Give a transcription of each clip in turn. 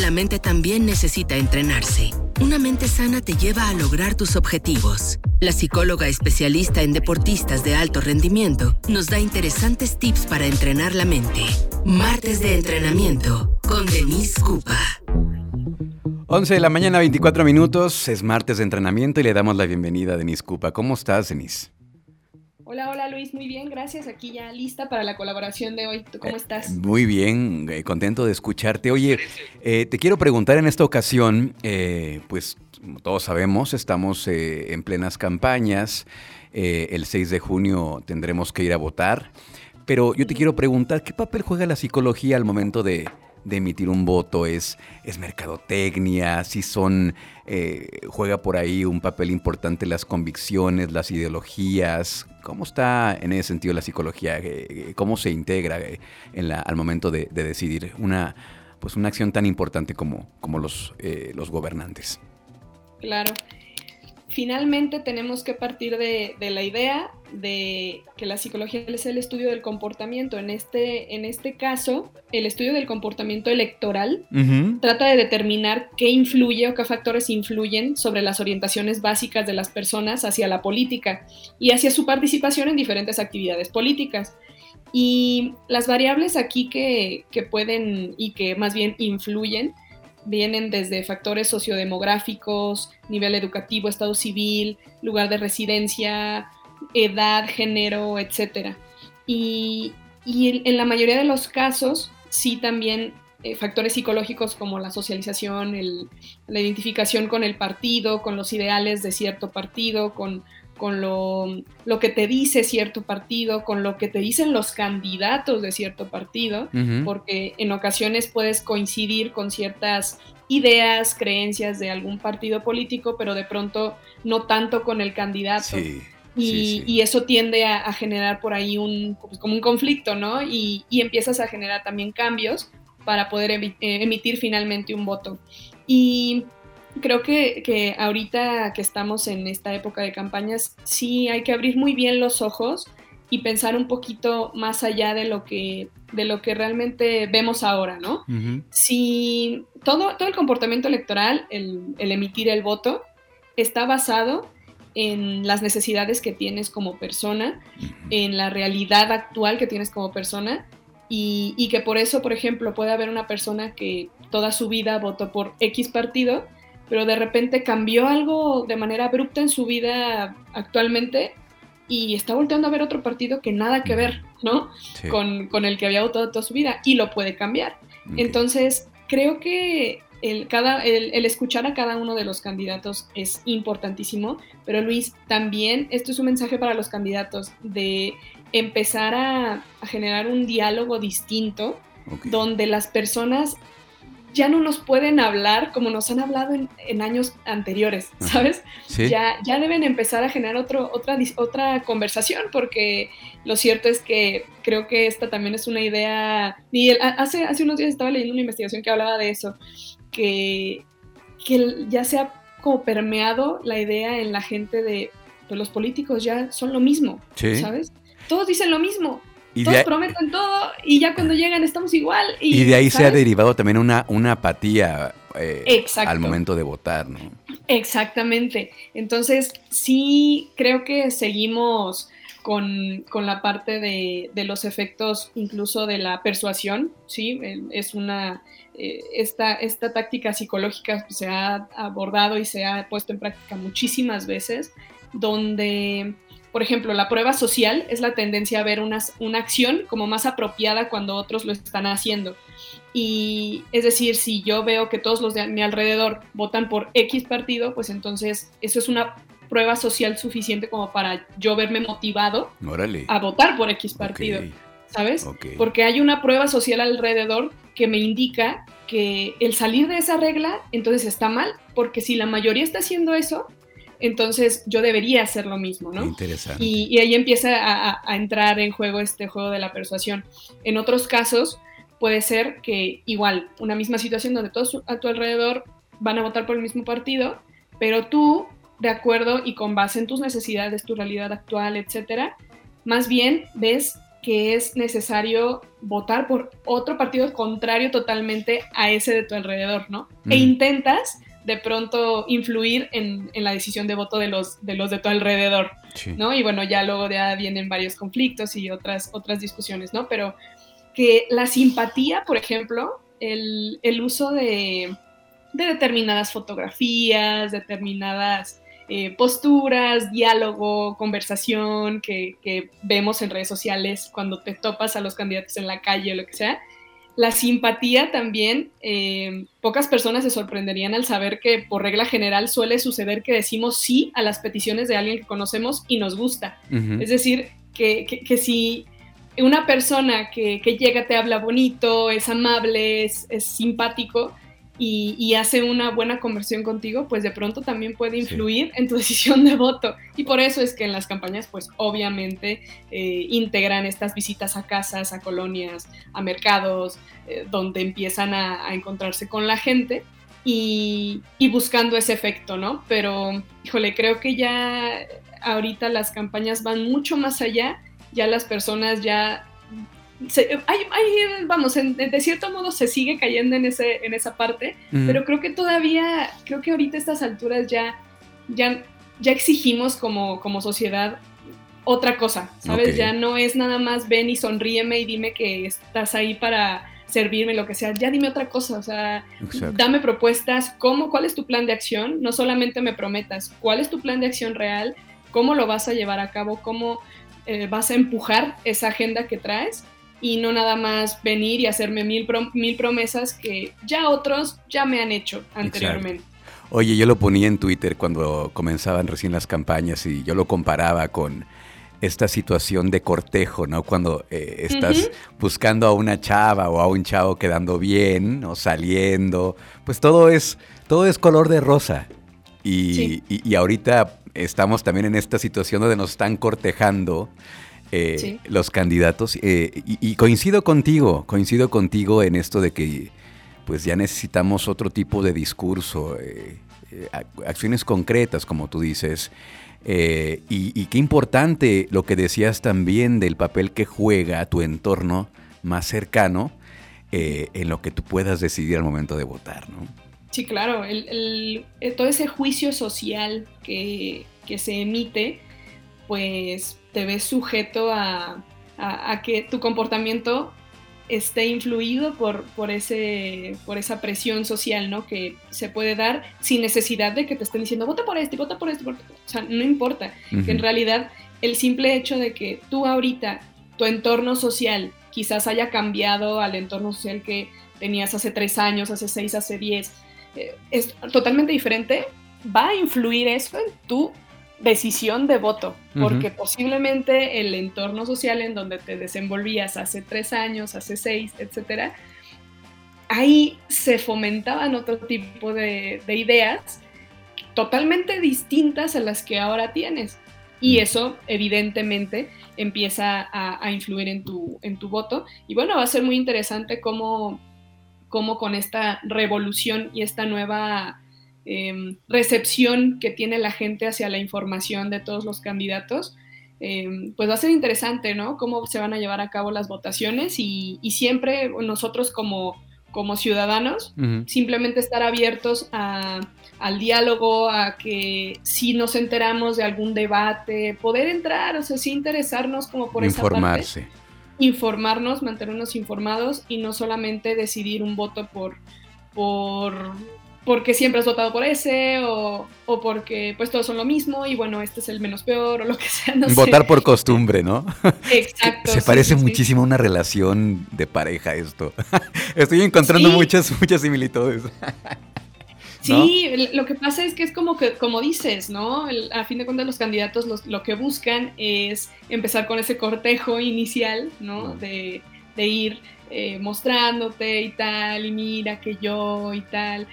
La mente también necesita entrenarse. Una mente sana te lleva a lograr tus objetivos. La psicóloga especialista en deportistas de alto rendimiento nos da interesantes tips para entrenar la mente. Martes de entrenamiento con Denise Cupa. 11 de la mañana, 24 minutos. Es martes de entrenamiento y le damos la bienvenida a Denise Cupa. ¿Cómo estás, Denise? Hola, hola Luis, muy bien, gracias. Aquí ya lista para la colaboración de hoy. ¿Tú cómo estás? muy bien, eh, contento de escucharte. Oye, eh, te quiero preguntar en esta ocasión, eh, pues como todos sabemos, estamos en plenas campañas. el 6 de junio tendremos que ir a votar. Pero yo te quiero preguntar, ¿qué papel juega la psicología al momento de, de emitir un voto? ¿Es, es mercadotecnia? ¿Si son, eh, juega por ahí un papel importante las convicciones, las ideologías? ¿Cómo está en ese sentido la psicología? Eh, ¿Cómo se integra eh, en la, al momento de, decidir una, pues una acción tan importante como, como los, los gobernantes? Claro finalmente tenemos que partir de, la idea de que la psicología es el estudio del comportamiento. En este, en este caso, el estudio del comportamiento electoral trata de determinar qué influye o qué factores influyen sobre las orientaciones básicas de las personas hacia la política y hacia su participación en diferentes actividades políticas. Y las variables aquí que, que pueden y que más bien influyen vienen desde factores sociodemográficos, nivel educativo, estado civil, lugar de residencia, edad, género, etc. Y, en la mayoría de los casos, sí también eh, factores psicológicos como la socialización, la identificación con el partido, con los ideales de cierto partido, con con lo, que te dice cierto partido, con lo que te dicen los candidatos de cierto partido, porque en ocasiones puedes coincidir con ciertas ideas, creencias de algún partido político, pero de pronto no tanto con el candidato. y, eso tiende a, generar por ahí un, pues, como un conflicto, ¿no? Y, y, empiezas a generar también cambios para poder eh, emitir finalmente un voto. Y creo que, ahorita que estamos en esta época de campañas, sí hay que abrir muy bien los ojos y pensar un poquito más allá de lo que, de lo que realmente vemos ahora, ¿no? Si todo, todo el comportamiento electoral, el, emitir el voto, está basado en las necesidades que tienes como persona, en la realidad actual que tienes como persona, y, y, que por eso, por ejemplo, puede haber una persona que toda su vida votó por X partido pero de repente cambió algo de manera abrupta en su vida actualmente y está volteando a ver otro partido que nada que ver, ¿no? Con, el que había votado toda su vida y lo puede cambiar. Entonces, creo que el, cada, el, escuchar a cada uno de los candidatos es importantísimo, pero Luis, también esto es un mensaje para los candidatos de empezar a, generar un diálogo distinto donde las personas ya no nos pueden hablar como nos han hablado en, años anteriores, ¿sabes? Ya, ya deben empezar a generar otro, otra, otra conversación porque lo cierto es que creo que esta también es una idea, Miguel, hace, hace unos días estaba leyendo una investigación que hablaba de eso, que, que ya se ha como permeado la idea en la gente de pues los políticos ya son lo mismo, ¿sabes? Todos dicen lo mismo, y Todos prometen todo y ya cuando llegan estamos igual. Y, de ahí se ha derivado también una, una apatía eh, al momento de votar, ¿no? Exactamente. Entonces, sí creo que seguimos con, la parte de, los efectos incluso de la persuasión, ¿sí? Es una... Eh, esta, esta táctica psicológica se ha abordado y se ha puesto en práctica muchísimas veces, donde por ejemplo, la prueba social es la tendencia a ver una, una acción como más apropiada cuando otros lo están haciendo. Y es decir, si yo veo que todos los de mi alrededor votan por X partido, pues entonces eso es una prueba social suficiente como para yo verme motivado a votar por X partido. ¿Sabes? Porque hay una prueba social alrededor que me indica que el salir de esa regla entonces está mal, porque si la mayoría está haciendo eso, entonces yo debería hacer lo mismo, ¿no? Interesante. Y, ahí empieza a, entrar en juego este juego de la persuasión. En otros casos puede ser que igual, una misma situación donde todos a tu alrededor van a votar por el mismo partido, pero tú, de acuerdo y con base en tus necesidades, tu realidad actual, etcétera, más bien ves que es necesario votar por otro partido contrario totalmente a ese de tu alrededor, ¿no? E intentas de pronto influir en, la decisión de voto de los de, los de tu alrededor, ¿no? Y bueno, ya luego ya vienen varios conflictos y otras, otras discusiones, ¿no? Pero que la simpatía, por ejemplo, el, uso de, de, determinadas fotografías, determinadas eh, posturas, diálogo, conversación que, que, vemos en redes sociales cuando te topas a los candidatos en la calle o lo que sea. La simpatía también, eh, pocas personas se sorprenderían al saber que por regla general suele suceder que decimos sí a las peticiones de alguien que conocemos y nos gusta. Es decir, que, que, que, si una persona que, que, llega te habla bonito, es amable, es, es simpático, y, hace una buena conversión contigo, pues de pronto también puede influir en tu decisión de voto. Y por eso es que en las campañas, pues obviamente eh, integran estas visitas a casas, a colonias, a mercados, eh, donde empiezan a, encontrarse con la gente y, y, buscando ese efecto, ¿no? Pero, híjole, creo que ya ahorita las campañas van mucho más allá, ya las personas ya hay, vamos, de cierto modo se sigue cayendo en, ese, en esa parte, pero creo que todavía, creo que ahorita a estas alturas ya, ya, ya exigimos como, como sociedad otra cosa, ¿sabes? Ya no es nada más ven y sonríeme y dime que estás ahí para servirme, lo que sea, ya dime otra cosa, o sea, dame propuestas, ¿cómo, cuál es tu plan de acción? No solamente me prometas, ¿cuál es tu plan de acción real? ¿Cómo lo vas a llevar a cabo? ¿Cómo eh, vas a empujar esa agenda que traes? Y no nada más venir y hacerme mil, mil promesas que ya otros ya me han hecho anteriormente. Oye, yo lo ponía en Twitter cuando comenzaban recién las campañas y yo lo comparaba con esta situación de cortejo, ¿no? Cuando eh, estás buscando a una chava o a un chavo quedando bien o saliendo, pues todo es, todo es color de rosa. Y, y ahorita estamos también en esta situación donde nos están cortejando eh, los candidatos. Eh, y, coincido contigo, coincido contigo en esto de que pues ya necesitamos otro tipo de discurso, eh, acciones concretas, como tú dices. Y, qué importante lo que decías también del papel que juega tu entorno más cercano en lo que tú puedas decidir al momento de votar, ¿no? Sí, claro, el, todo ese juicio social que, que se emite, pues te ves sujeto a, que tu comportamiento esté influido por, por, ese, por esa presión social, ¿no? Que se puede dar sin necesidad de que te estén diciendo, vota por este, vota por este. O sea, no importa. Que en realidad el simple hecho de que tú ahorita, tu entorno social, quizás haya cambiado al entorno social que tenías hace tres años, hace seis, hace diez, eh, es totalmente diferente, va a influir eso en tu decisión de voto, porque posiblemente el entorno social en donde te desenvolvías hace tres años, hace seis, etcétera, ahí se fomentaban otro tipo de, ideas totalmente distintas a las que ahora tienes. Y eso, evidentemente, empieza a, influir en tu, en tu voto. Y bueno, va a ser muy interesante cómo, cómo con esta revolución y esta nueva Em, recepción que tiene la gente hacia la información de todos los candidatos, em, pues va a ser interesante, ¿no? Cómo se van a llevar a cabo las votaciones y, siempre nosotros como, como ciudadanos, simplemente estar abiertos al diálogo, a que si nos enteramos de algún debate, poder entrar, o sea, sí interesarnos como por Informarse. esa parte. Informarnos, mantenernos informados y no solamente decidir un voto por, por porque siempre has votado por ese o, porque pues todos son lo mismo y bueno, este es el menos peor o lo que sea. No Votar por costumbre, ¿no? Exacto. Se parece muchísimo a una relación de pareja esto. Estoy encontrando muchas, muchas similitudes. Sí, lo que pasa es que es como que, como dices, ¿no? a fin de cuentas los candidatos lo que buscan es empezar con ese cortejo inicial, ¿no? De, ir eh, mostrándote y tal, y mira que yo y tal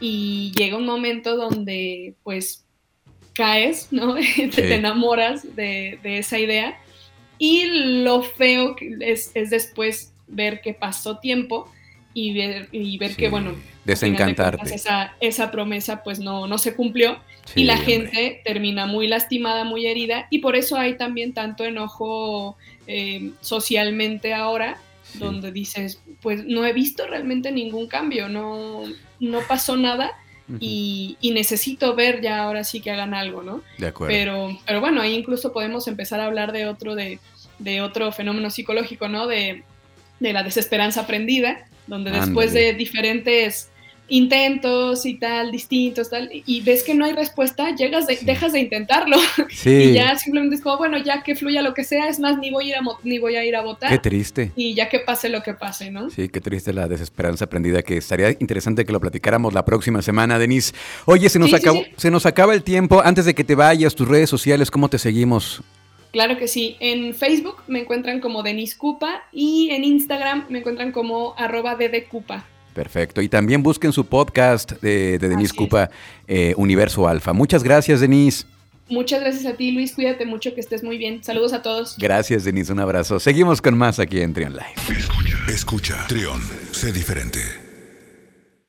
y llega un momento donde pues caes, ¿no? te, enamoras de, esa idea. Y lo feo es, es después ver que pasó tiempo y ver, y ver que, bueno, desencantarte. esa, esa promesa pues no, no se cumplió y la gente termina muy lastimada, muy herida. Y por eso hay también tanto enojo eh, socialmente ahora, donde dices, pues no he visto realmente ningún cambio, no, no pasó nada. y, necesito ver ya ahora sí que hagan algo, ¿no? De acuerdo. Pero, pero bueno, ahí incluso podemos empezar a hablar de otro, de, de otro fenómeno psicológico, ¿no? De, de la desesperanza aprendida, donde después de diferentes intentos y tal, distintos, tal, y ves que no hay respuesta, llegas dejas de intentarlo. Y ya simplemente es como, bueno, ya que fluya lo que sea, es más, ni voy a ir a, ni voy a, ir a votar. Qué triste. Y ya que pase lo que pase, ¿no? Sí, qué triste la desesperanza aprendida, que estaría interesante que lo platicáramos la próxima semana, Denise. Oye, se nos, acabó, se nos acaba el tiempo. Antes de que te vayas, tus redes sociales, ¿cómo te seguimos? Claro que sí. En Facebook me encuentran como Denise Cupa y en Instagram me encuentran como arroba Cupa. Perfecto. Y también busquen su podcast de, Denise Cupa, eh, Universo Alfa. Muchas gracias, Denise. Muchas gracias a ti, Luis. Cuídate mucho, que estés muy bien. Saludos a todos. Gracias, Denise. Un abrazo. Seguimos con más aquí en Trion Live. Escucha, escucha. Trion, sé diferente.